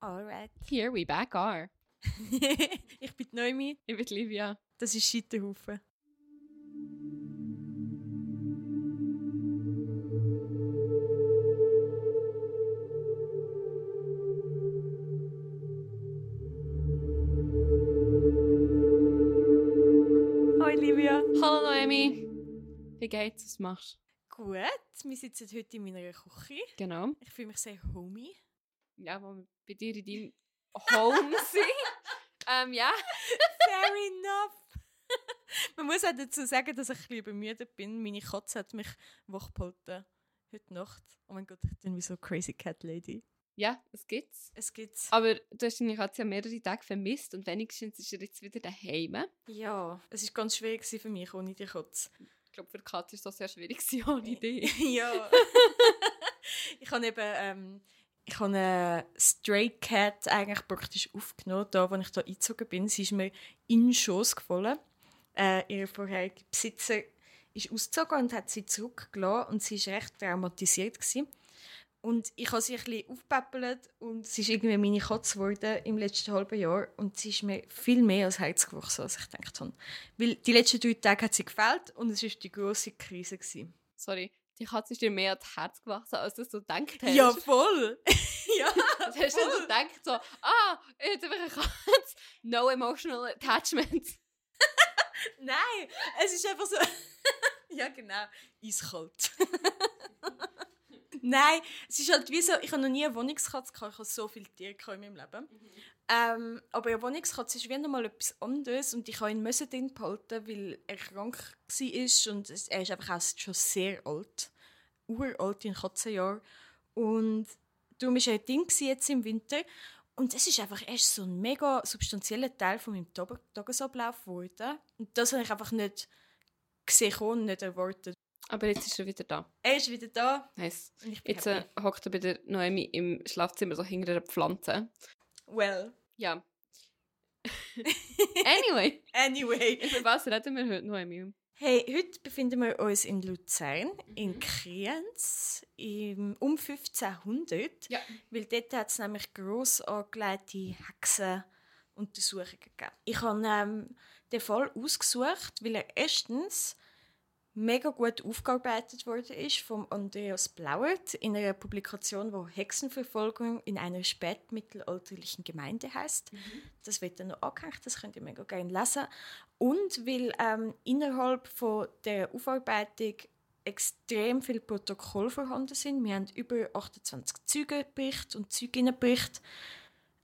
Alright. Here we back are. ich bin Noemi. Ich bin Livia. Das ist Scheiterhaufen. Hoi Livia. Hallo Noemi. Wie geht's? Was machst Gut, wir sitzen heute in meiner Küche. du? Genau. Ich fühle mich sehr homey. Ja, wo wir bei dir in deinem Home sind. ähm, ja. Fair enough. Man muss auch dazu sagen, dass ich ein bisschen übermüdet bin. Meine Katze hat mich wachgehalten. Heute Nacht. Oh mein Gott, ich bin wie so Crazy Cat Lady. Ja, es gibt's. Es gibt's. Aber du hast deine Katze ja mehrere Tage vermisst und wenigstens ist er jetzt wieder daheim. Ja, es war ganz schwierig für mich ohne die Katze. Ich glaube, für die Katze ist das sehr schwierig ohne dich. ja. ich habe eben ähm, ich habe eine Stray Cat eigentlich praktisch aufgenommen, da, als ich da eingezogen bin. Sie ist mir in den Schoss gefallen. Äh, ihr vorheriger Besitzer ist ausgezogen und hat sie zurückgelassen und sie war recht traumatisiert. Gewesen. Und ich habe sie ein bisschen aufgepäppelt und sie ist irgendwie meine Katze geworden im letzten halben Jahr und sie ist mir viel mehr als Herz gewachsen, als ich gedacht habe. Weil die letzten drei Tage hat sie gefällt und es war die grosse Krise. Gewesen. Sorry, die Katze ist dir mehr ans Herz gewachsen, als du so gedacht hast. Ja, voll! ja, Was hast du so gedacht? So, ah, jetzt habe ich eine Katze. No emotional attachment. Nein, es ist einfach so. ja, genau. Eiskalt. Nein, es ist halt wie so, ich habe noch nie eine Wohnungskatze gehabt, ich habe so viele Tiere in meinem Leben. Ähm, aber eine Wohnungskatze ist wie nochmal etwas anderes und ich habe ihn müssen drin behalten, weil er krank war und er ist einfach auch schon sehr alt. Uralt in Katzenjahr. Und darum war er drin jetzt im Winter. Und es ist einfach erst so ein mega substanzieller Teil von meinem Tag- Tagesablauf geworden. Und das habe ich einfach nicht gesehen und nicht erwartet. Aber jetzt ist er wieder da. Er ist wieder da Nice. Jetzt äh, hockt er bei der Noemi im Schlafzimmer so hinter einer Pflanze. Well, Ja. anyway, anyway. über was reden wir heute, Noemi? Hey, heute befinden wir uns in Luzern, in Kriens, im, um 1500. Ja. Weil dort hat es nämlich gross angelegte Hexenuntersuchungen gegeben. Ich habe ähm, den Fall ausgesucht, weil er erstens mega gut aufgearbeitet worden ist vom Andreas Blauert in einer Publikation, wo Hexenverfolgung in einer spätmittelalterlichen Gemeinde heißt. Das wird dann noch angehängt, das könnt ihr mega gerne lesen. Und weil ähm, innerhalb von der Aufarbeitung extrem viele Protokolle vorhanden sind. Wir haben über 28 Zeugenberichte und Zeuginnenberichte.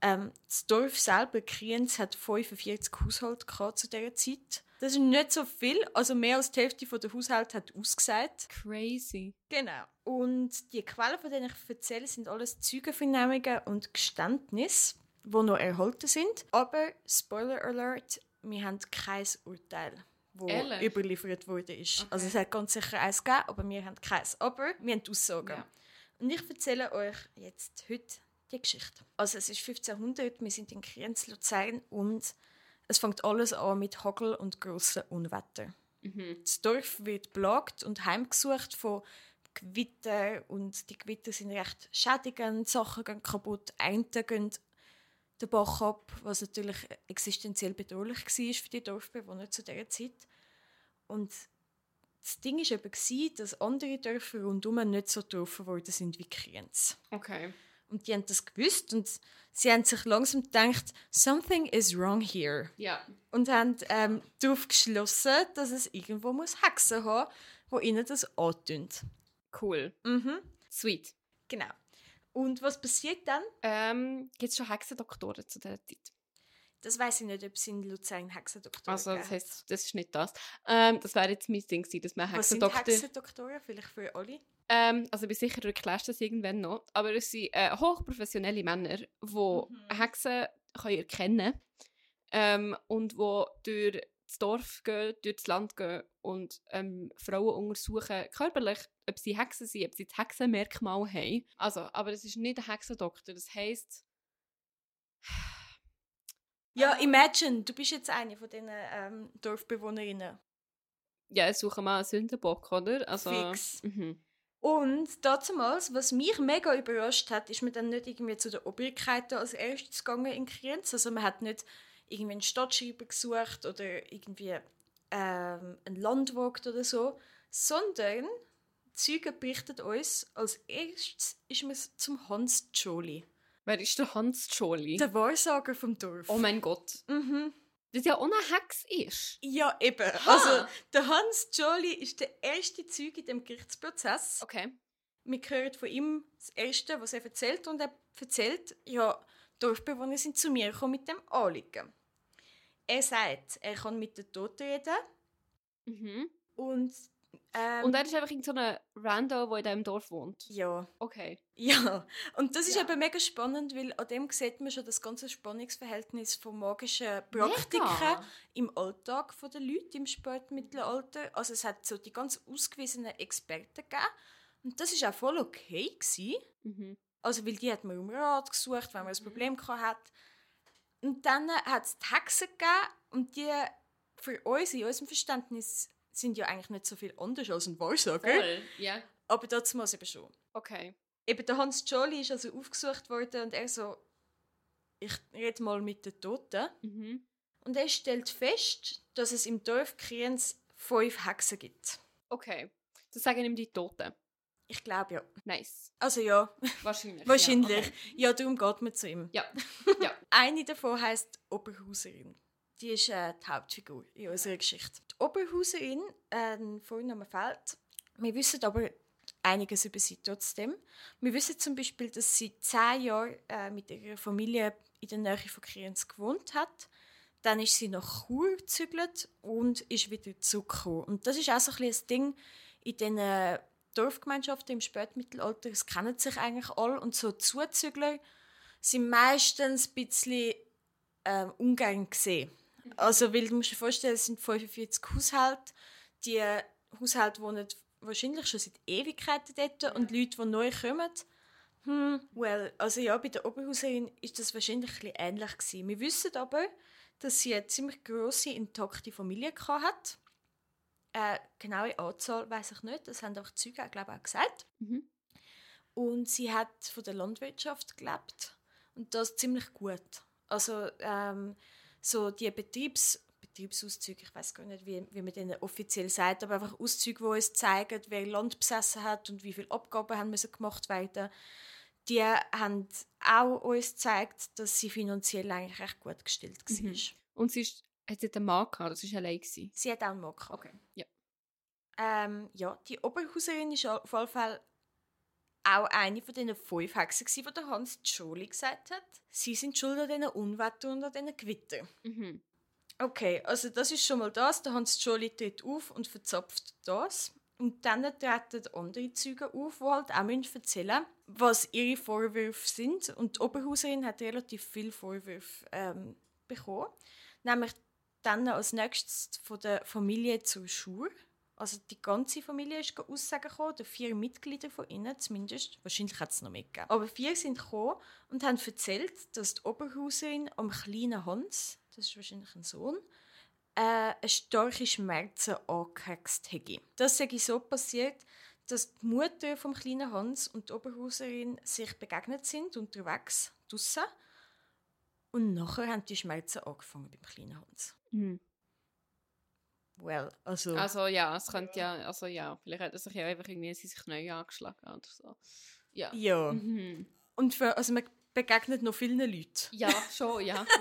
Ähm, das Dorf selber, Kriens, hat 45 Haushalte gehabt zu dieser Zeit. Das ist nicht so viel, also mehr als die Hälfte der Haushalte hat ausgesagt. Crazy. Genau. Und die Quellen, von denen ich erzähle, sind alles Zeugenvernehmungen und Geständnisse, die noch erhalten sind. Aber, Spoiler Alert, wir haben kein Urteil, das Ehrlich? überliefert wurde. ist. Okay. Also es hat ganz sicher eins gegeben, aber wir haben keins. Aber wir haben Aussagen. Ja. Und ich erzähle euch jetzt heute die Geschichte. Also es ist 1500, wir sind in Kriens, Luzern und es fängt alles an mit Hagel und grossen Unwetter. Das Dorf wird belagt und heimgesucht von Gewitter und die Gewitter sind recht schädigend, Sachen gehen kaputt, Enten gehen den Bach ab, was natürlich existenziell bedrohlich war für die Dorfbewohner zu dieser Zeit. Und das Ding war eben, dass andere Dörfer rundum nicht so getroffen worden sind wie Kriens. Okay. Und die haben das gewusst und sie haben sich langsam gedacht, something is wrong here. Ja. Und haben ähm, darauf geschlossen, dass es irgendwo muss Hexen haben, wo ihnen das antun. Cool. Mhm. Sweet. Genau. Und was passiert dann? Ähm, Gibt es schon Hexendoktoren zu dieser Zeit? Das weiß ich nicht, ob es in Luzern Hexendoktoren Also, das heisst, das ist nicht das. Ähm, das wäre jetzt mein Ding gewesen, dass man Was sind Hexendoktor... Hexendoktoren? Vielleicht für alle? Ähm, also ich bin sicher, du erklärst das irgendwann noch. Aber es sind äh, hochprofessionelle Männer, die Mhm. Hexen können erkennen ähm, und die durch das Dorf gehen, durch das Land gehen und ähm, Frauen untersuchen, körperlich, ob sie Hexen sind, ob sie das Hexenmerkmal haben. Also, aber es ist nicht ein Hexendoktor. Das heisst... Ja, Ah. imagine, du bist jetzt eine von diesen ähm, Dorfbewohnerinnen. Ja, ich suche mal einen Sündenbock, oder? Also, Fix. Mhm. Und damals, was mich mega überrascht hat, ist man dann nicht irgendwie zu den Obrigkeiten als erstes gegangen in Kriens. Also man hat nicht irgendwie einen Stadtschreiber gesucht oder irgendwie ähm, einen Landvogt oder so, sondern Zeugen berichtet uns, als erstes ist man zum Hans Jolie. Wer ist der Hans Jolie? Der Wahrsager vom Dorf. Oh mein Gott. Mhm. Das ja auch eine Hex ist. Ja, eben. Ha. Also, der Hans Jolie ist der erste Zeuge in dem Gerichtsprozess. Okay. Wir hören von ihm das Erste, was er erzählt. Und er erzählt, ja, Dorfbewohner sind zu mir gekommen mit dem Anliegen. Er sagt, er kann mit den Toten reden. Mhm. Und, ähm, Und er ist einfach irgend so ein Rando, der in diesem Dorf wohnt. ja, Okay. ja. Und das ist Ja. eben mega spannend, weil an dem sieht man schon das ganze Spannungsverhältnis von magischen Praktiken Mega. im Alltag der Leute im Spätmittelalter. Also es hat so die ganz ausgewiesenen Experten gegeben. Und das ist auch voll okay gewesen. Mhm. Also weil die hat man um Rat gesucht, wenn man ein Problem gehabt hat. Und dann hat es die Hexen gegeben und die für uns, in unserem Verständnis, sind ja eigentlich nicht so viel anders als ein Wahrsager. Voll. Ja. Aber dazu muss eben schon. Okay. Eben der Hans Jolie ist also aufgesucht worden und er so, ich rede mal mit den Toten. Mhm. Und er stellt fest, dass es im Dorf Kriens fünf Hexen gibt. Okay. Das sagen ihm die Toten. Ich glaube ja. Nice. Also ja, Wahrscheinlich. wahrscheinlich. Ja, okay. Ja, darum geht man zu ihm. Ja. Ja. Eine davon heißt Oberhauserin. Die ist äh, die Hauptfigur in unserer Geschichte. Die Oberhauserin, äh, Vorname fehlt. Wir wissen aber einiges über sie trotzdem. Wir wissen zum Beispiel, dass sie zehn Jahre äh, mit ihrer Familie in der Nähe von Kriens gewohnt hat. Dann ist sie nach Chur gezügelt und ist wieder zurückgekommen. Und das ist auch so ein, ein Ding in diesen Dorfgemeinschaften im Spätmittelalter. Es kennen sich eigentlich alle. Und so Zuzügler sind meistens ein bisschen ähm, ungern gesehen. Also, weil du musst dir vorstellen, es sind 45 Haushalte. Die Haushalte wohnen wahrscheinlich schon seit Ewigkeiten dort und Leute, die neu kommen, hm, well, also ja, bei der Oberhauserin ist das wahrscheinlich ein bisschen ähnlich gewesen. Wir wissen aber, dass sie eine ziemlich grosse, intakte Familie hat. Äh, genaue Anzahl weiß ich nicht, das haben auch die Zeugen, glaube ich, auch gesagt. Mhm. Und sie hat von der Landwirtschaft gelebt und das ziemlich gut. Also ähm, so die Betriebs Betriebsauszüge, ich weiß gar nicht, wie, wie man denen offiziell sagt, aber einfach Auszüge, die uns zeigen, wer Land besessen hat und wie viele Abgaben haben müssen gemacht werden. Die haben auch uns gezeigt, dass sie finanziell eigentlich recht gut gestellt war. Mhm. Und sie ist, hat sie einen Mann gehabt, das war allein. Gewesen. Sie hat auch einen Mann gehabt. Okay. Ja. Ähm, ja, die Oberhauserin war auf jeden Fall auch eine von diesen fünf Hexen, die der Hans Jolie gesagt hat. Sie sind schuld an diesen Unwetter und an diesen Gewitter. Mhm. Okay, also das ist schon mal das. Der Hans Jolie tritt auf und verzapft das. Und dann treten andere Zeugen auf, die halt auch müssen erzählen was ihre Vorwürfe sind. Und die Oberhauserin hat relativ viele Vorwürfe ähm, bekommen. Nämlich dann als nächstes von der Familie zur Schur. Also die ganze Familie ist aussagen gekommen, oder vier Mitglieder von ihnen zumindest. Wahrscheinlich hat es noch mehr gegeben. Aber vier sind gekommen und haben erzählt, dass die Oberhauserin am kleinen Hans, das ist wahrscheinlich ein Sohn, äh, eine starke Schmerzen angehext hätte. Das sei so passiert, dass die Mutter vom kleinen Hans und die Oberhauserin sich begegnet sind unterwegs draussen. Und nachher haben die Schmerzen angefangen beim kleinen Hans. Mhm. Well, also, Also ja, es könnte ja, also ja, vielleicht hat er sich ja einfach irgendwie sich neu angeschlagen oder so. Ja. ja. Mhm. Und für, also man begegnet noch vielen Leuten. Ja, schon, ja.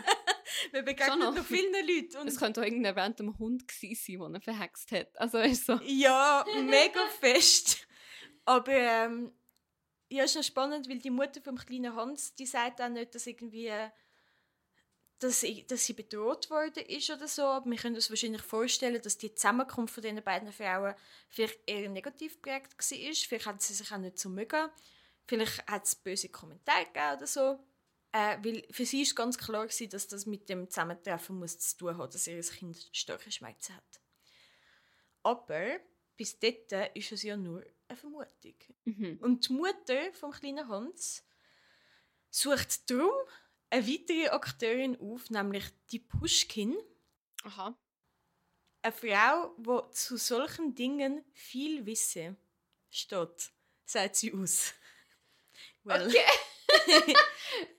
Man begegnet noch. noch vielen Leuten. Und es könnte auch irgendein random Hund gewesen sein, der ihn verhext hat. Also ist so. Ja, mega fest. Aber ähm, ja, ist noch spannend, weil die Mutter vom kleinen Hans, die sagt auch nicht, dass irgendwie dass, sie- dass sie bedroht worden ist oder so. Aber wir können uns wahrscheinlich vorstellen, dass die Zusammenkunft von diesen beiden Frauen vielleicht eher negativ geprägt war. Vielleicht haben sie sich auch nicht so mögen. Vielleicht hat es böse Kommentare gegeben oder so. Äh, weil für sie ist ganz klar gewesen, dass das mit dem Zusammentreffen muss zu tun hat, dass ihr Kind starke Schmerzen hat. Aber bis dort ist es ja nur eine Vermutung. Mhm. Und die Mutter vom kleinen Hans sucht darum eine weitere Akteurin auf, nämlich die Pushkin, Aha. eine Frau, die zu solchen Dingen viel wisse. Steht. sagt sie aus. Well. Okay.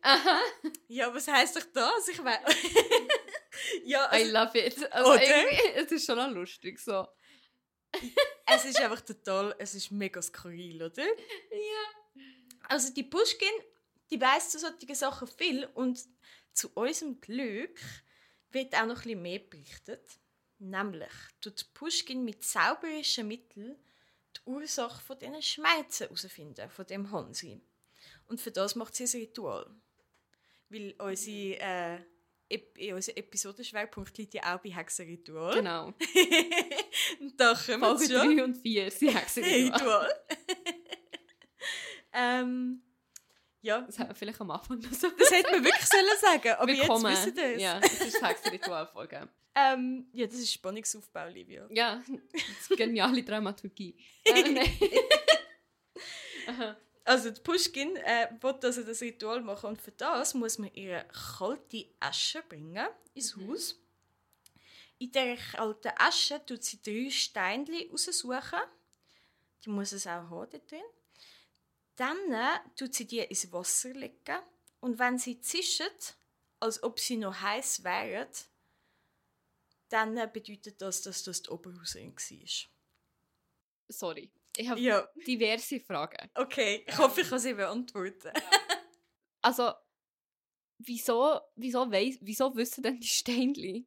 Aha. Ja, was heisst doch das? Ich weiß. ja, I also, love it. Also es ist schon auch lustig so. es ist einfach total, es ist mega skurril, oder? Ja. Also die Pushkin, die weiss zu solchen Sachen viel und zu unserem Glück wird auch noch ein bisschen mehr berichtet. Nämlich tut Pushkin mit zauberischen Mitteln die Ursache von diesen Schmerzen herausfinden, von dem Hansi. Und für das macht sie ein Ritual. Weil unsere, äh, Ep unser Episodenschwerpunkt liegt ja auch bei Hexenritual. Genau. Da kommen Folge schon. 3 und 4 sind Hexenritual. Ritual. ähm, ja, Das hätten wir vielleicht am Anfang noch so das hätte man wirklich sollen sagen, aber Willkommen. jetzt wissen wir es. Ja, das ist Hexenritual-Folge. Ähm, ja, das ist Spannungsaufbau, Livia. Ja, das ist geniale Dramaturgie. Äh. Aha. Also die Pushkin äh, will also das Ritual machen und für das muss man ihre kalte Asche bringen ins Mhm. Haus. In dieser kalten Asche tut sie drei Steinchen raussuchen. Die muss es auch haben dort drin. Dann äh, tut sie die ins Wasser legen und wenn sie zischen, als ob sie noch heiß wären, dann äh, bedeutet das, dass das die Oberhauserin war. Sorry. Ich habe Ja, diverse Fragen. okay. Ich hoffe, ich kann sie beantworten. Also, wieso, wieso, weiss, wieso wissen denn die Steinli,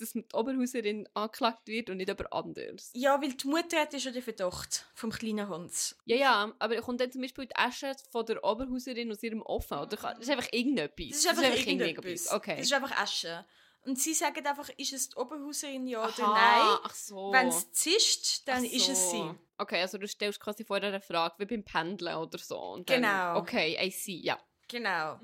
dass die Oberhauserin angeklagt wird und nicht jemand anderes? Ja, weil die Mutter hat ja schon den Verdacht vom kleinen Hans. Ja, ja, aber kommt dann zum Beispiel die Asche von der Oberhauserin aus ihrem Ofen? Oder kann- das ist einfach irgendetwas? Das ist einfach, irgendetwas. Okay. Das ist einfach Asche. Und sie sagen einfach, ist es die Oberhauserin ja oder Aha, nein. Ach so. Wenn es zischt, dann Ach ist es so. sie. Okay, also du stellst quasi vorher eine Frage, wie beim Pendeln oder so. Und dann, Genau. Okay, I see, ja. Genau.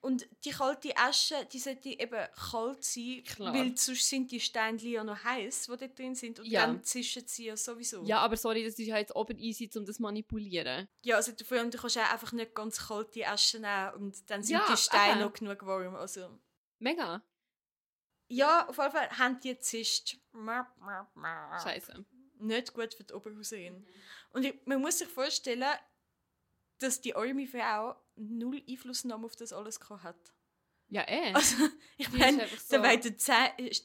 Und die kalte Asche, die sollte eben kalt sein, Klar. weil sonst sind die Steinchen ja noch heiß, die dort drin sind. Und Ja. dann zischen sie ja sowieso. Ja, aber sorry, das ist ja jetzt oben easy, um das zu manipulieren. Ja, also du, vor allem, du kannst auch einfach nicht ganz kalte Asche nehmen und dann sind Ja, die Steine noch genug warm. Also, Mega. ja, auf jeden Fall haben die gezischt. Scheiße. nicht gut für die Oberhauserin. Und ich, man muss sich vorstellen, dass die arme Frau null Einflussnahme auf das alles gehabt hat. Ja, eh. Also, ich meine, einfach da so- werden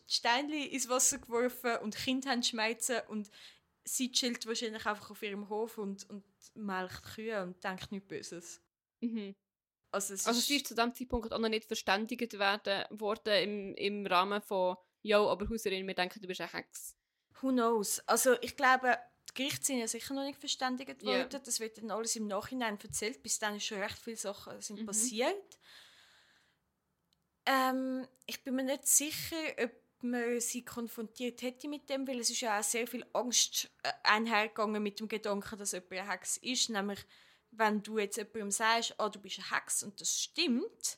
Steinchen ins Wasser geworfen und Kinder haben schmeißen und sie chillt wahrscheinlich einfach auf ihrem Hof und, und melkt Kühe und denkt nichts Böses. Mhm. Also, es Also ist, sie ist zu dem Zeitpunkt auch noch nicht verständigt werden, worden im, im Rahmen von «Jo, aber Hauserin, wir denken, du bist eine Hex». who knows? Also ich glaube, die Gerichte sind ja sicher noch nicht verständigt worden. Das wird dann alles im Nachhinein erzählt. Bis dann ist schon recht viele Sachen sind Mhm. passiert. Ähm, ich bin mir nicht sicher, ob man sie konfrontiert hätte mit dem, weil es ist ja auch sehr viel Angst äh, einhergegangen mit dem Gedanken, dass jemand eine Hex ist. Nämlich, wenn du jetzt jemandem sagst, ah, du bist eine Hex und das stimmt,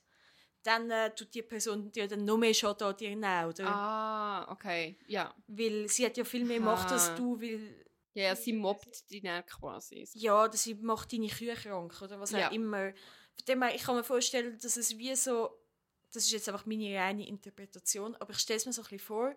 dann äh, tut die Person dir dann noch mehr Schaden an dir nehmen, oder? Ah, okay. Ja. Weil sie hat ja viel mehr Macht als du, weil Ja, ja sie mobbt die dann quasi. ja, dass sie macht deine Kühe krank oder was Ja. auch immer. Von dem her, ich kann mir vorstellen, dass es wie so, das ist jetzt einfach meine reine Interpretation, aber ich stelle es mir so ein bisschen vor,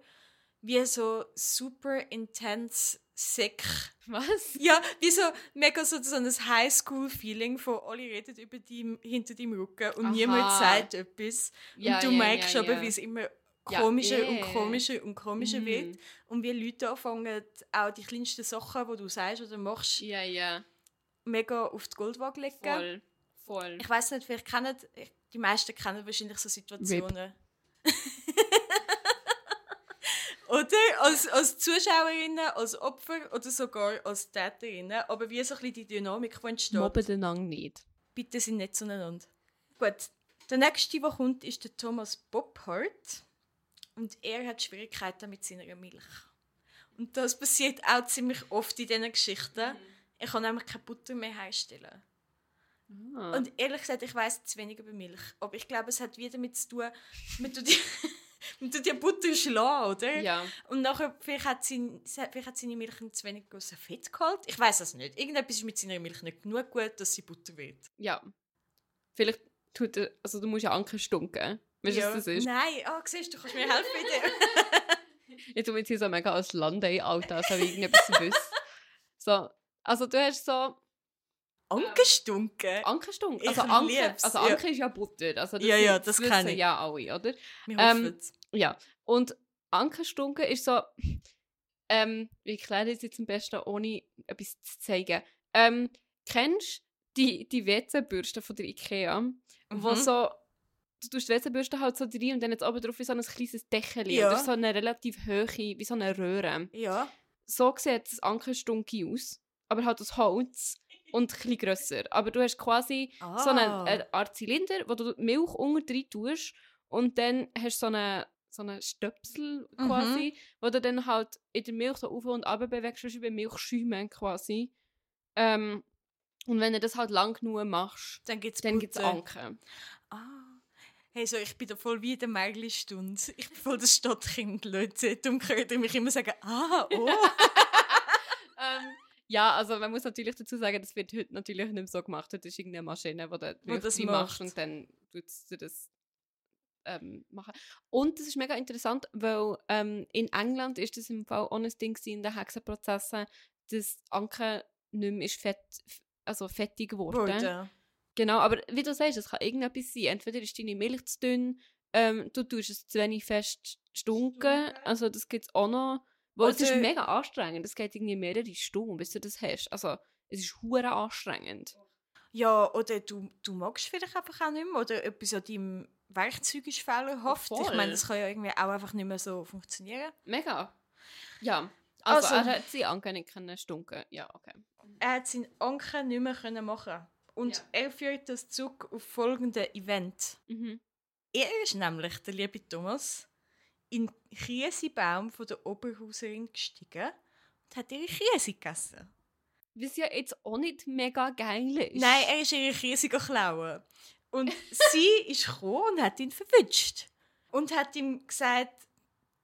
wie so super intense Sek. Was? Ja, wie so mega so, so ein Highschool-Feeling von alle reden über die hinter deinem Rücken und Aha. niemand sagt etwas. Ja, und du ja, merkst ja, aber, wie es immer Ja, komischer eh. und komischer und komischer Mhm. wird. Und wie Leute anfangen, auch die kleinsten Sachen, die du sagst oder machst, Ja, ja. mega auf die Goldwaage legen. Voll. Voll. Ich weiß nicht, vielleicht kennen die meisten kennen wahrscheinlich so Situationen. oder als, als Zuschauerinnen, als Opfer oder sogar als Täterinnen. Aber wie so ein bisschen die Dynamik, die entsteht. Mobben den Ang nicht. Bitte sind nicht zueinander. Gut, der nächste, der kommt, ist der Thomas Boppard. Und er hat Schwierigkeiten mit seiner Milch. Und das passiert auch ziemlich oft in diesen Geschichten. Er kann nämlich keine Butter mehr herstellen. Ah. Und ehrlich gesagt, ich weiß zu wenig über Milch. Aber ich glaube, es hat wieder damit zu tun, man tut die, man tut die Butter schlagen, oder? ja. Und nachher, vielleicht hat, sein, vielleicht hat seine Milch zu wenig Fett gehalten. Ich weiß es nicht. Irgendetwas ist mit seiner Milch nicht genug gut, dass sie Butter wird. Ja. Vielleicht tut er, also du musst ja Anker stunken. Weißt du, Ja. was das ist? Nein, ah, siehst du, kannst mir helfen dem. Ich tue mir jetzt hier so mega als Landei Alter, als ob ich irgendetwas wüsste. So, also du hast so Ankenstunken? Ankerstunk. Ich Also Anke, lieb's, also ja. Anke ist ja Butter. Also Ja, ja, sind- das wissen kenn ich. ja alle, oder? Wir Ähm, hoffen Ja. Und Ankenstunken ist so... Ähm, wie erkläre ich das jetzt am besten, ohne etwas zu zeigen? Ähm, kennst du die, die WC-Bürste von der Ikea? Wo Mhm. so... Du tust die WC-Bürste halt so rein und dann jetzt oben drauf ist so ein kleines Deckel Ja. oder so eine relativ hohe, wie so eine Röhre. Ja. so sieht das Ankenstunki aus, aber halt aus Holz und ein bisschen grösser. Aber du hast quasi Ah. so einen, eine Art Zylinder, wo du Milch unter drin tust und dann hast du so einen so eine Stöpsel Mhm. quasi, wo du dann halt in der Milch so auf und ab bewegst, wie bei Milchschäumen quasi. Ähm, und wenn du das halt lang genug machst, Dann gibt es dann gibt es Anken. Ah. Hey, so, ich bin da voll wie in der Märgli-Stunde. Ich bin voll das Stadtkind, Leute. Darum hört ihr mich immer sagen, ah, oh. ähm, ja, also man muss natürlich dazu sagen, das wird heute natürlich nicht mehr so gemacht. Das ist irgendeine Maschine, die du Wo das machst macht. und dann tust du das ähm, machen. Und das ist mega interessant, weil ähm, in England ist das im Fall auch ein Ding in den Hexenprozessen, dass Anke nicht mehr ist fett, also fettig geworden. Wurde. Genau, aber wie du sagst, es kann irgendetwas sein. Entweder ist deine Milch zu dünn, ähm, du tust es zu wenig fest stunken, also das gibt es auch noch. Weil es ist Oder- mega anstrengend, es geht irgendwie mehrere Stunden, bis du das hast. Also es ist hure anstrengend. Ja, oder du, du magst vielleicht einfach auch nicht mehr. Oder etwas an deinem Werkzeug ist fehlerhaft. Ich meine, das kann ja irgendwie auch einfach nicht mehr so funktionieren. Mega. Ja. Also, Also- er hat sie Anke nicht können stunken. Ja, okay. Er hat seinen Anker nicht mehr können machen Und Ja. er führt das Zug auf folgende Event. Mhm. Er ist nämlich, der liebe Thomas, in den Kiesebaum von der Oberhauserin gestiegen und hat ihre Kiese gegessen. Was ja jetzt auch nicht mega geil ist. Nein, er ist ihre Kiese klauen. Und sie ist gekommen und hat ihn verwünscht. Und hat ihm gesagt,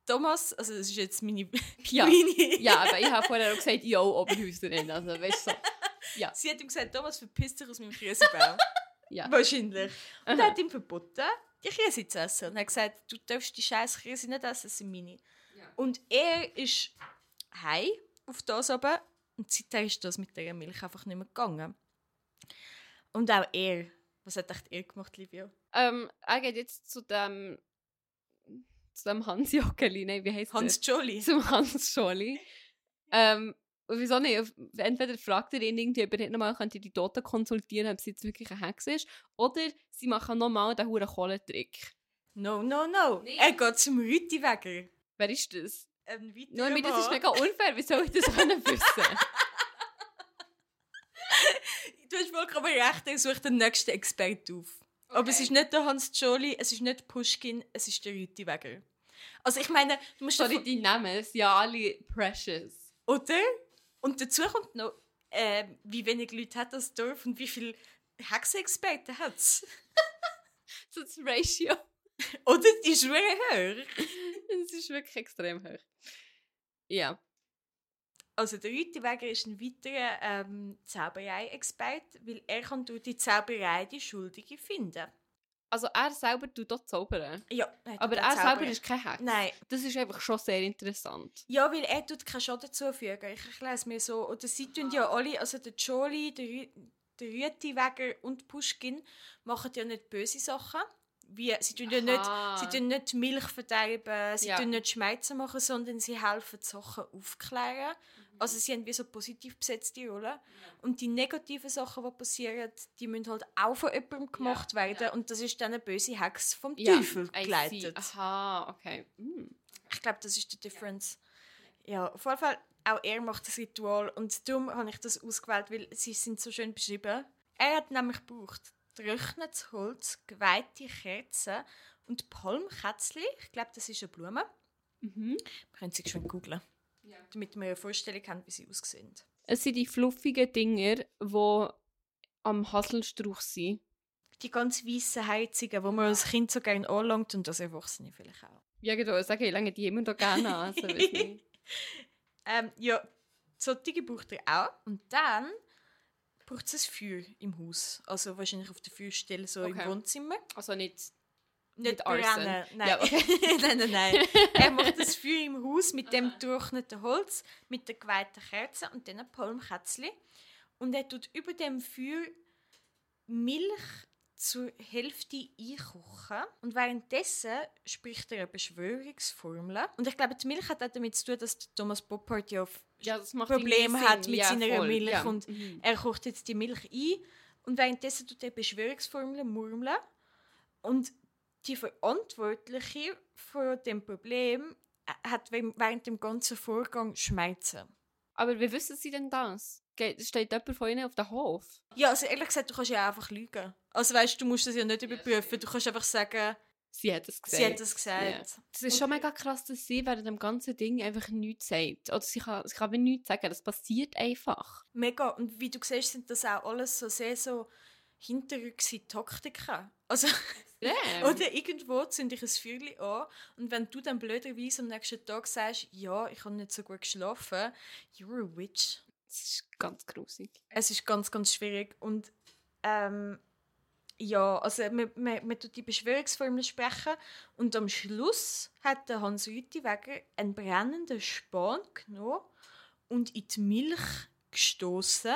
Thomas, also das ist jetzt meine... Ja. meine Ja, aber ich habe vorher auch gesagt, ja, Oberhäuserin. Also, weißt du, so. Ja. Sie hat ihm gesagt, Thomas, verpiss dich aus meinem Kiesebaum. Ja. Wahrscheinlich. Und Aha. hat ihm verboten, die Käse zu essen. Und hat gesagt, du darfst die scheiß Käse nicht essen, das sind meine. Ja. Und er ist heim auf das aber und seitdem ist das mit der Milch einfach nicht mehr gegangen. Und auch er. Was hat echt er gemacht, Livia? Ähm, er geht jetzt zu dem zu dem Hans Jockeli, nein, wie heißt Hans Jolly. Zum Hans Scholi. ähm, wieso nicht? Entweder fragt er ihn irgendwie, ob er nicht nochmal könnte die Toten konsultieren, ob sie jetzt wirklich eine Hexe ist, oder sie machen nochmal den huren Kohlentrick. No, no, no. Nee. Er geht zum Rütiweger. Wer ist das? Ein Nur mir, das ist mega unfair, wie soll ich das können wissen? Du hast vollkommen recht, er sucht den nächsten Experten auf. Aber es ist nicht der Hans Jolly, es ist nicht Pushkin, es ist der Rütiweger. Also ich meine, du musst Sorry, die Namen sind ja alle precious. Oder? Und dazu kommt noch, äh, wie wenig Leute hat das Dorf und wie viele Hexenexperten hat es. So das Ratio. Oder? Die ist wirklich hoch. Es ist wirklich extrem hoch. Ja. Also der Rütiweger ist ein weiterer ähm, Zauberei-Experte, weil er kann durch die Zauberei die Schuldige finden. Also er selber tut dort zaubern. Ja, er Aber er selber ist kein Hex. Nein. Das ist einfach schon sehr interessant. Ja, weil er tut keinen Schaden zufügen. Ich erkläre es mir so. Oder sie tun ja alle, also der Jolie, der, der Rütiweger und Pushkin machen ja nicht böse Sachen. Wie, sie tun ja nicht, sie tun nicht Milch verderben, sie Ja. tun nicht Schmerzen machen, sondern sie helfen die Sachen aufklären. Mhm. Also sie haben wie so positiv besetzte Rollen. Und die negativen Sachen, die passieren, die müssen halt auch von jemandem gemacht werden. ja. Und das ist dann eine böse Hex vom Ja, Teufel geleitet. Aha, okay. Mm. Ich glaube, das ist der Difference. Ja, auf jeden Fall, auch er macht das Ritual und darum habe ich das ausgewählt, weil sie sind so schön beschrieben. Er hat nämlich gebraucht trocknetes Holz, geweihte Kerzen und Palmkätzli. Ich glaube, das ist eine Blume. Mhm. Wir können sie schon googeln, Ja. damit wir eine Vorstellung haben, wie sie aussehen. Es sind die fluffigen Dinger, die am Haselstrauch sind. Die ganz weißen Heizungen, wo man als Kind so gerne anlangt und als Erwachsene vielleicht auch. Ja, genau. Ich sage, ich lange die immer da gerne an. Also. Ähm, ja, solche braucht er auch. Und dann braucht es ein Feuer im Haus. Also wahrscheinlich auf der Feuerstelle so Okay. im Wohnzimmer. also nicht... Nicht brennen. Nein. Ja, okay. nein, nein, nein. Er macht das Feuer im Haus mit dem getrockneten Holz, mit den geweihten Kerzen und dann Palmkätzli. und er tut über dem Feuer Milch zur Hälfte einkochen und währenddessen spricht er eine Beschwörungsformel. Und ich glaube, die Milch hat auch damit zu tun, dass Thomas Boppard ja Ja, Probleme hat mit ja, seiner voll. Milch ja. und Mhm. er kocht jetzt die Milch ein und währenddessen tut er Beschwörungsformeln murmeln und die Verantwortliche für dem Problem äh, hat während dem ganzen Vorgang Schmerzen. Aber wie wissen sie denn das? Steht jemand von ihnen auf dem Hof? Ja, also ehrlich gesagt, du kannst ja einfach lügen. Also weißt du, musst das ja nicht überprüfen. Du kannst einfach sagen, Sie hat es gesagt. sie hat das gesagt. Ja. Das ist schon mega krass, dass sie während dem ganzen Ding einfach nichts sagt. Oder sie kann, sie kann nichts sagen. Das passiert einfach. Mega. Und wie du siehst, sind das auch alles so sehr so hinterrückse Taktiken. Also, Ja. oder irgendwo zünde ich ein Feuerchen an und wenn du dann blöderweise am nächsten Tag sagst, ja, ich habe nicht so gut geschlafen, you're a witch. Das ist ganz grusig. Es ist ganz, ganz schwierig und ähm, ja, also man, man, man tut die Beschwörungsformel sprechen und am Schluss hat der Hans Rüttiweger einen brennenden Span genommen und in die Milch gestoßen,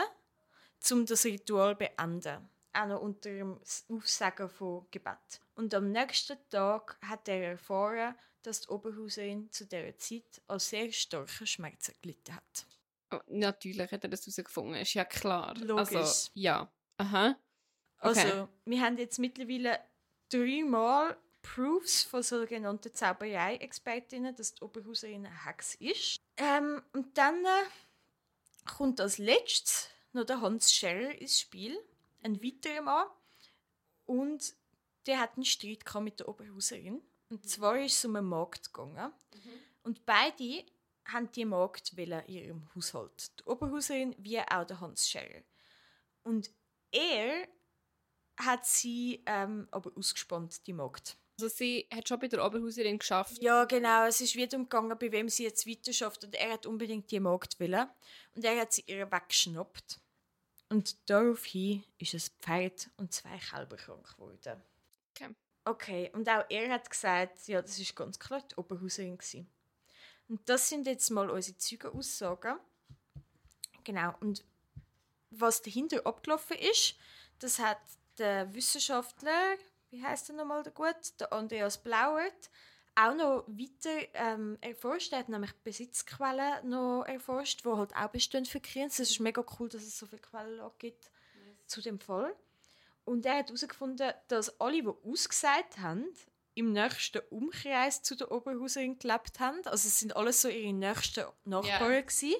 um das Ritual zu beenden. Auch noch unter dem Aufsagen von Gebet. Und am nächsten Tag hat er erfahren, dass die Oberhauserin zu dieser Zeit an sehr starken Schmerzen gelitten hat. Oh, natürlich hat er das herausgefunden. Ist ja klar. Logisch. Also, ja. Aha. Also, Okay. wir haben jetzt mittlerweile dreimal Proofs von sogenannten Zauberei-Expertinnen, dass die Oberhauserin eine Hex ist. Ähm, und dann äh, kommt als letztes noch der Hans Scherer ins Spiel, ein weiterer Mann. Und der hat einen Streit mit der Oberhauserin. Und zwar ist es um einen Markt gegangen. Und beide haben die Markt in ihrem Haushalt. Die Oberhauserin wie auch der Hans Scherer. Und er hat sie ähm, aber ausgespannt, die Magd. Also sie hat schon bei der Oberhauserin geschafft. Ja, genau. Es ist wieder umgegangen, bei wem sie jetzt weiterschafft. Und er hat unbedingt die Magd willen. Und er hat sie ihr weggeschnappt. Und daraufhin ist ein Pferd und zwei Kälber krank geworden. Okay. Okay, und auch er hat gesagt, ja, das ist ganz klar die Oberhauserin gewesen. Und das sind jetzt mal unsere Zeugenaussagen. Genau, und was dahinter abgelaufen ist, das hat der Wissenschaftler, wie heißt er nochmal der gut, der Andreas Blauert, auch noch weiter ähm, erforscht. Er hat nämlich Besitzquellen noch erforscht, die halt auch bestehen für Kriens. Es ist mega cool, dass es so viele Quellen gibt zu dem Fall. Und er hat herausgefunden, dass alle, die ausgesagt haben, im nächsten Umkreis zu der Oberhauserin gelebt haben. Also es sind alles so ihre nächsten Nachbarn. Ja. gewesen.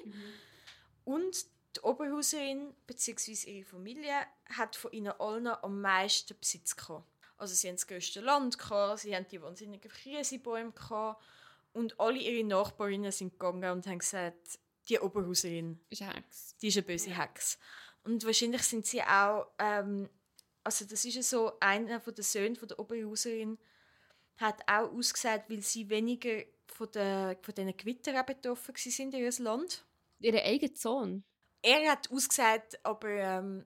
Und die Oberhauserin bzw. ihre Familie hat von ihnen allen am meisten Besitz gehabt. Also sie haben das grösste Land gehabt, sie haben die wahnsinnigen Kriesebäume gehabt und alle ihre Nachbarinnen sind gegangen und haben gesagt, die Oberhauserin, Ist eine Hex. die ist eine böse Hex. Und wahrscheinlich sind sie auch, ähm, also das ist ja so, einer von den Söhnen von der Oberhauserin hat auch ausgesagt, weil sie weniger von, der, von diesen Gewittern betroffen waren in ihrem Land. Ihre eigene Sohn. Er hat ausgesagt, aber ähm,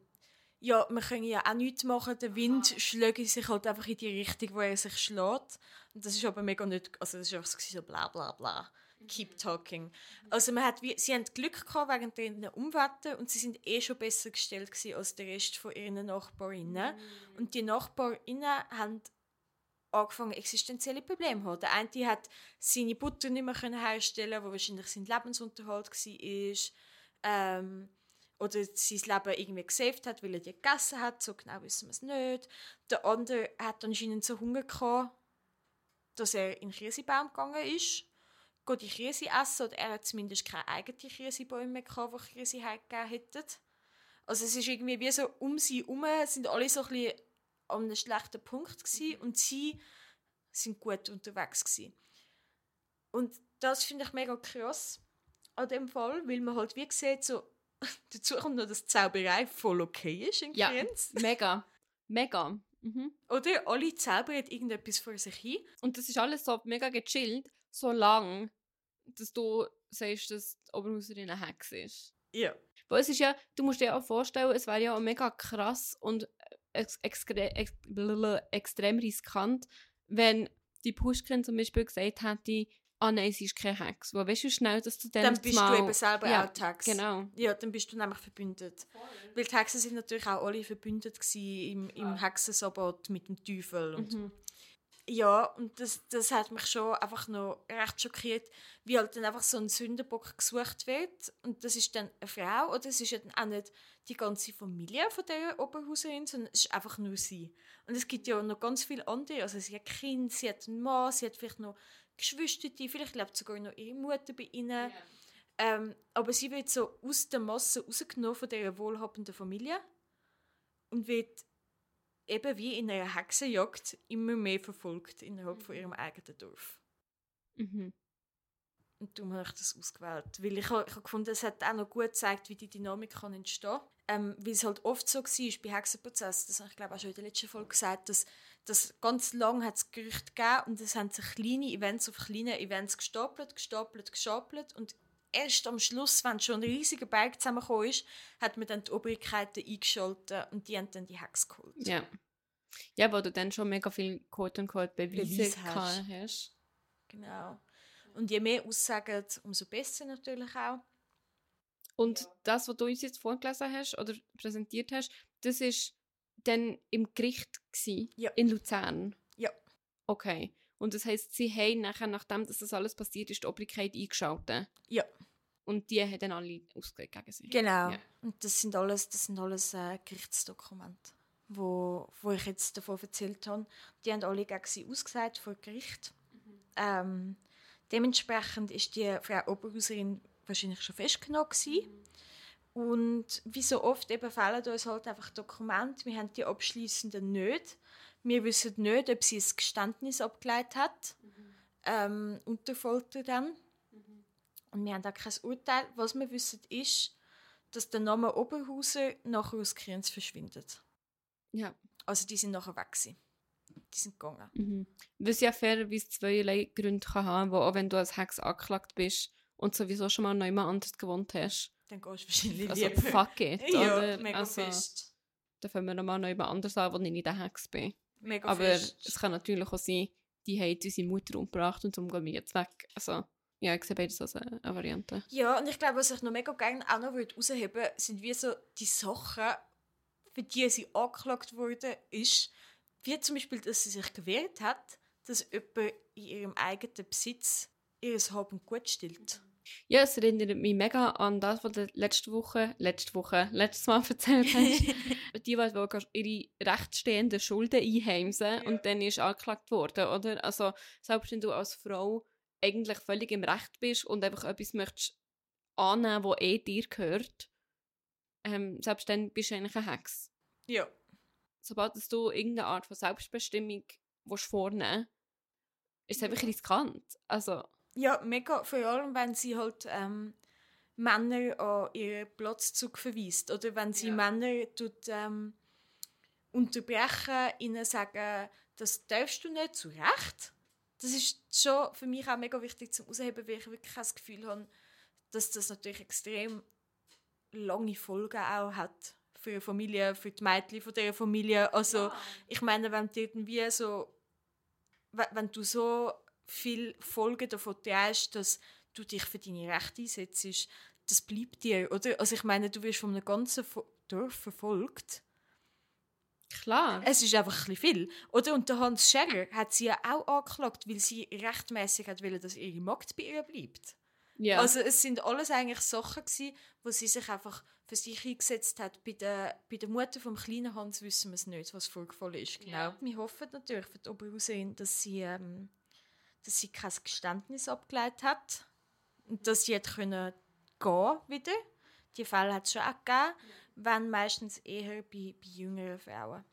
ja, wir können ja auch nichts machen. Der Wind schlägt sich halt einfach in die Richtung, wo er sich schlägt. Und das ist aber mega nicht, also das ist einfach so bla bla bla. Keep talking. Also man hat, sie haben Glück gehabt während den Umwetten und sie sind eh schon besser gestellt als der Rest von ihren Nachbarinnen. Und die Nachbarinnen haben angefangen, existenzielle Probleme zu haben. Der eine hat seine Butter nicht mehr können herstellen, wo wahrscheinlich sein Lebensunterhalt war. Ähm, oder sein Leben irgendwie gesaved hat, weil er die gegessen hat. So genau wissen wir es nicht. Der andere hat anscheinend so Hunger gehabt, dass er in den Kirsebaum gegangen ist. Geht die Kirse essen oder er hat zumindest keine eigenen Kirsebäume mehr gehabt, die Kirse hergegeben hätten. Also es ist irgendwie wie so um sie herum sind alle so ein bisschen an einem schlechten Punkt gewesen und sie sind gut unterwegs gewesen. Und das finde ich mega krass an dem Fall, weil man halt wie sieht, so dazu kommt noch, dass die Zauberei voll okay ist in Ja. Kriens. Mega. Mega. Mhm. Oder alle zaubern irgendetwas vor sich hin. Und das ist alles so mega gechillt, so lang, dass du sagst, dass die Oberhauserin eine Hex ist. Ja. Weil es ist ja, du musst dir auch vorstellen, es wäre ja auch mega krass und ex extre ex extrem riskant, wenn die Pushkin zum Beispiel gesagt hätte, ah nein, sie ist keine Hex. Wo weißt du schnell, dass du dann Dann bist mal... du eben selber ja, auch die Hex. Genau. Ja, dann bist du nämlich verbündet. Weil die Hexen sind natürlich auch alle verbündet im, im Hexensabbat mit dem Teufel. Und Mhm. Ja, und das, das hat mich schon einfach noch recht schockiert, wie halt dann einfach so ein Sündenbock gesucht wird. Und das ist dann eine Frau, oder es ist ja dann auch nicht die ganze Familie von dieser Oberhauserin, sondern es ist einfach nur sie. Und es gibt ja noch ganz viele andere. Also sie hat Kind, sie hat einen Mann, sie hat vielleicht noch Geschwister, vielleicht lebt sogar noch ihre Mutter bei ihnen. Ähm, aber sie wird so aus der Masse rausgenommen von dieser wohlhabenden Familie und wird eben wie in einer Hexenjagd immer mehr verfolgt innerhalb von ihrem eigenen Dorf. Mhm. Und darum habe ich das ausgewählt. Weil ich, ha- ich habe gefunden, es hat auch noch gut gezeigt, wie die Dynamik kann entstehen kann. Ähm, weil es halt oft so war bei Hexenprozessen, das habe ich glaube auch schon in der letzten Folge gesagt, dass, dass ganz lange hat es Gerüchte gegeben und es haben sich kleine Events auf kleine Events gestapelt, gestapelt, gestapelt und erst am Schluss, wenn schon ein riesiger Berg zusammengekommen ist, hat man dann die Obrigkeiten eingeschaltet und die haben dann die Hex geholt. Ja. Ja, wo du dann schon mega viel quote-unquote Beweise Beweise gehabt hast. hast. Genau. Und je mehr Aussagen, umso besser natürlich auch. Und das, was du uns jetzt vorgelesen hast oder präsentiert hast, das ist dann im Gericht gsi Ja. in Luzern. Ja. Okay. Und das heißt, sie haben nachher, nachdem dass das alles passiert ist, die Obrigkeit eingeschaltet. Ja. Und die haben dann alle ausgelegt gegen sie. Genau. Ja. Und das sind alles, das sind alles äh, Gerichtsdokumente, wo, wo ich jetzt davon erzählt habe. Die haben alle gegen sie ausgesagt vor Gericht. Ähm, dementsprechend ist die Frau Oberhauserin wahrscheinlich schon festgenommen gewesen. Und wie so oft eben fehlen uns halt einfach Dokumente. Wir haben die abschließenden nicht. Wir wissen nicht, ob sie ein Geständnis abgeleitet hat. Ähm, unter Folter dann. Und wir haben auch kein Urteil. Was wir wissen ist, dass der Name Oberhauser nachher aus Kriens verschwindet. Ja. Also die sind nachher weg gewesen. Die sind gegangen. Mhm. Was ja fairerweise zweierlei Gründe kann haben, wo auch wenn du als Hex angeklagt bist und sowieso schon mal noch jemand anders gewohnt hast. Dann gehst du wahrscheinlich Also lieber. fuck it. ja, oder? mega also, fest. Dann fangen wir nochmal noch jemand anders an, wo ich nicht der Hex bin. Mega Aber fest. es kann natürlich auch sein, die haben unsere Mutter umgebracht und darum gehen wir jetzt weg. Also, ja, ich sehe beides als eine, eine Variante. Ja, und ich glaube, was ich noch mega gerne auch noch würde herausheben sind wie so die Sachen, für die sie angeklagt wurde, ist, wie zum Beispiel, dass sie sich gewehrt hat, dass jemand in ihrem eigenen Besitz ihres Hab und Gut stillt. Ja, es erinnert mich mega an das, was du letzte Woche, letzte Woche, letztes Mal erzählt hast. die, die ihre rechtsstehenden Schulden einheimsen und dann ist angeklagt worden, oder? Also, selbst wenn du als Frau eigentlich völlig im Recht bist und einfach etwas möchtest annehmen, was eh dir gehört, ähm, selbst dann bist du eigentlich eine Hex. ja. Sobald du irgendeine Art von Selbstbestimmung willst vornehmen ist es einfach riskant. Also, Ja, mega, vor allem wenn sie halt ähm, Männer an ihren Platzzug verweist oder wenn sie Ja. Männer tut, ähm, unterbrechen, ihnen sagen, das darfst du nicht, zu Recht. Das ist schon für mich auch mega wichtig zum Ausheben, weil ich wirklich das Gefühl habe, dass das natürlich extrem lange Folgen auch hat für die Familie, für die Mädchen von dieser Familie. Also ich meine, wenn du irgendwie so, wenn du so viel Folgen davon trägst, dass du dich für deine Rechte einsetzt, das bleibt dir, oder? Also ich meine, du wirst von einem ganzen Dorf verfolgt. klar. Es ist einfach ein viel. Oder? Und der Hans Scherer hat sie ja auch angeklagt, weil sie rechtmäßig hat wollen, dass ihre Magd bei ihr bleibt. ja. Also es sind alles eigentlich Sachen gewesen, wo sie sich einfach für sich eingesetzt hat. Bei der, bei der Mutter vom kleinen Hans wissen wir es nicht, was vorgefallen ist. Genau. Ja. Wir hoffen natürlich für die Oberhauserin, dass sie, ähm, dass sie kein Geständnis abgeleitet hat und dass sie hat können gehen wieder. Die Fälle hat es schon auch gegeben, wenn meistens eher bei, bei jüngeren Frauen.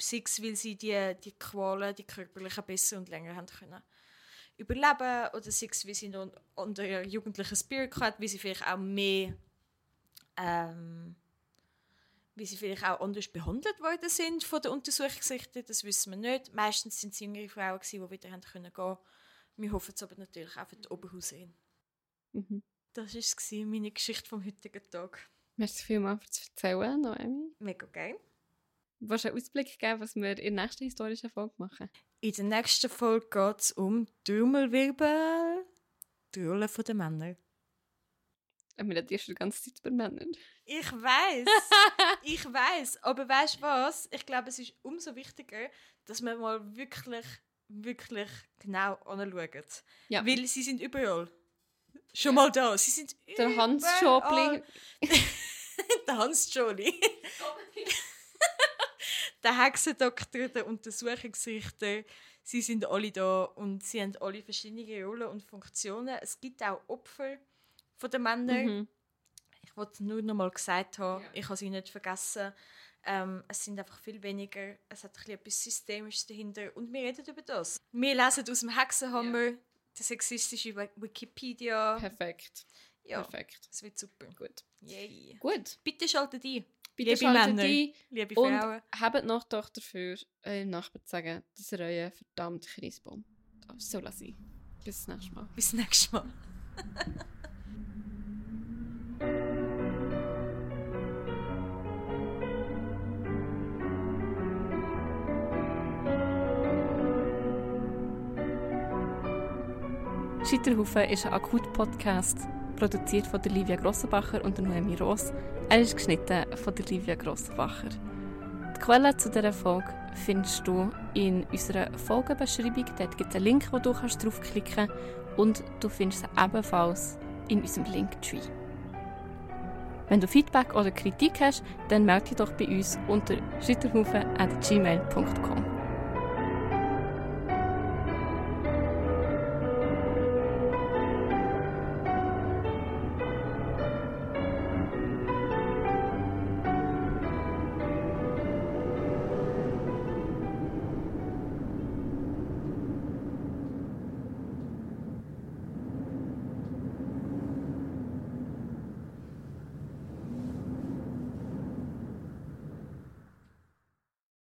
Sei es, weil sie die, die Qualen, die körperlichen besser und länger haben können überleben oder sei es, wie sie noch unter ihrer jugendlichen Spirit hat, wie sie vielleicht auch mehr ähm, wie sie vielleicht auch anders behandelt worden sind von der Untersuchungsrichter, das wissen wir nicht. Meistens sind es jüngere Frauen, gewesen, die wieder haben können gehen Wir hoffen es aber natürlich auch für die Oberhauserin. Mhm. Das war meine Geschichte vom heutigen Tag. Merci vielmals fürs Erzählen, Noemi. Mega geil. Willst du einen Ausblick geben, was wir in der nächsten historischen Folge machen? In der nächsten Folge geht es um Trommelwirbel, die Rolle der Männer. Wir reden die schon die ganze Zeit über Männer. Ich weiß, ich weiß, aber weißt du was? Ich glaube, es ist umso wichtiger, dass wir mal wirklich, wirklich genau anschauen. Ja. Weil sie sind überall. Schon mal da. Sie sind Der Hans überall. Schobling. der Hans Joli. der Hexendoktor, der Untersuchungsrichter. Sie sind alle da und sie haben alle verschiedene Rollen und Funktionen. Es gibt auch Opfer von den Männern. Mhm. Ich wollte nur noch mal gesagt haben, ich habe sie nicht vergessen. Ähm, es sind einfach viel weniger. Es hat ein bisschen etwas Systemisches dahinter. Und wir reden über das. Wir lesen aus dem Hexenhammer, der sexistische Wi- Wikipedia. Perfekt. Ja, Perfekt. es wird super. Gut. Yay. Gut. Bitte schaltet ein, Bitte Liebe schaltet Männer. ein liebe und Frauen. habt noch doch dafür, eurem Nachbarn zu sagen, dass er euren verdammten Christbaum soll er sein. Bis zum nächsten Mal. Bis nächstes Mal. Scheiterhaufen ist ein Akut-Podcast, produziert von der Livia Grossenbacher und der Noemi Ross. Er ist geschnitten von der Livia Grossenbacher. Die Quellen zu dieser Folge findest du in unserer Folgenbeschreibung. Dort gibt es einen Link, wo du draufklicken kannst und du findest sie ebenfalls in unserem Linktree. Wenn du Feedback oder Kritik hast, dann melde dich doch bei uns unter scheiterhaufen.gmail.com.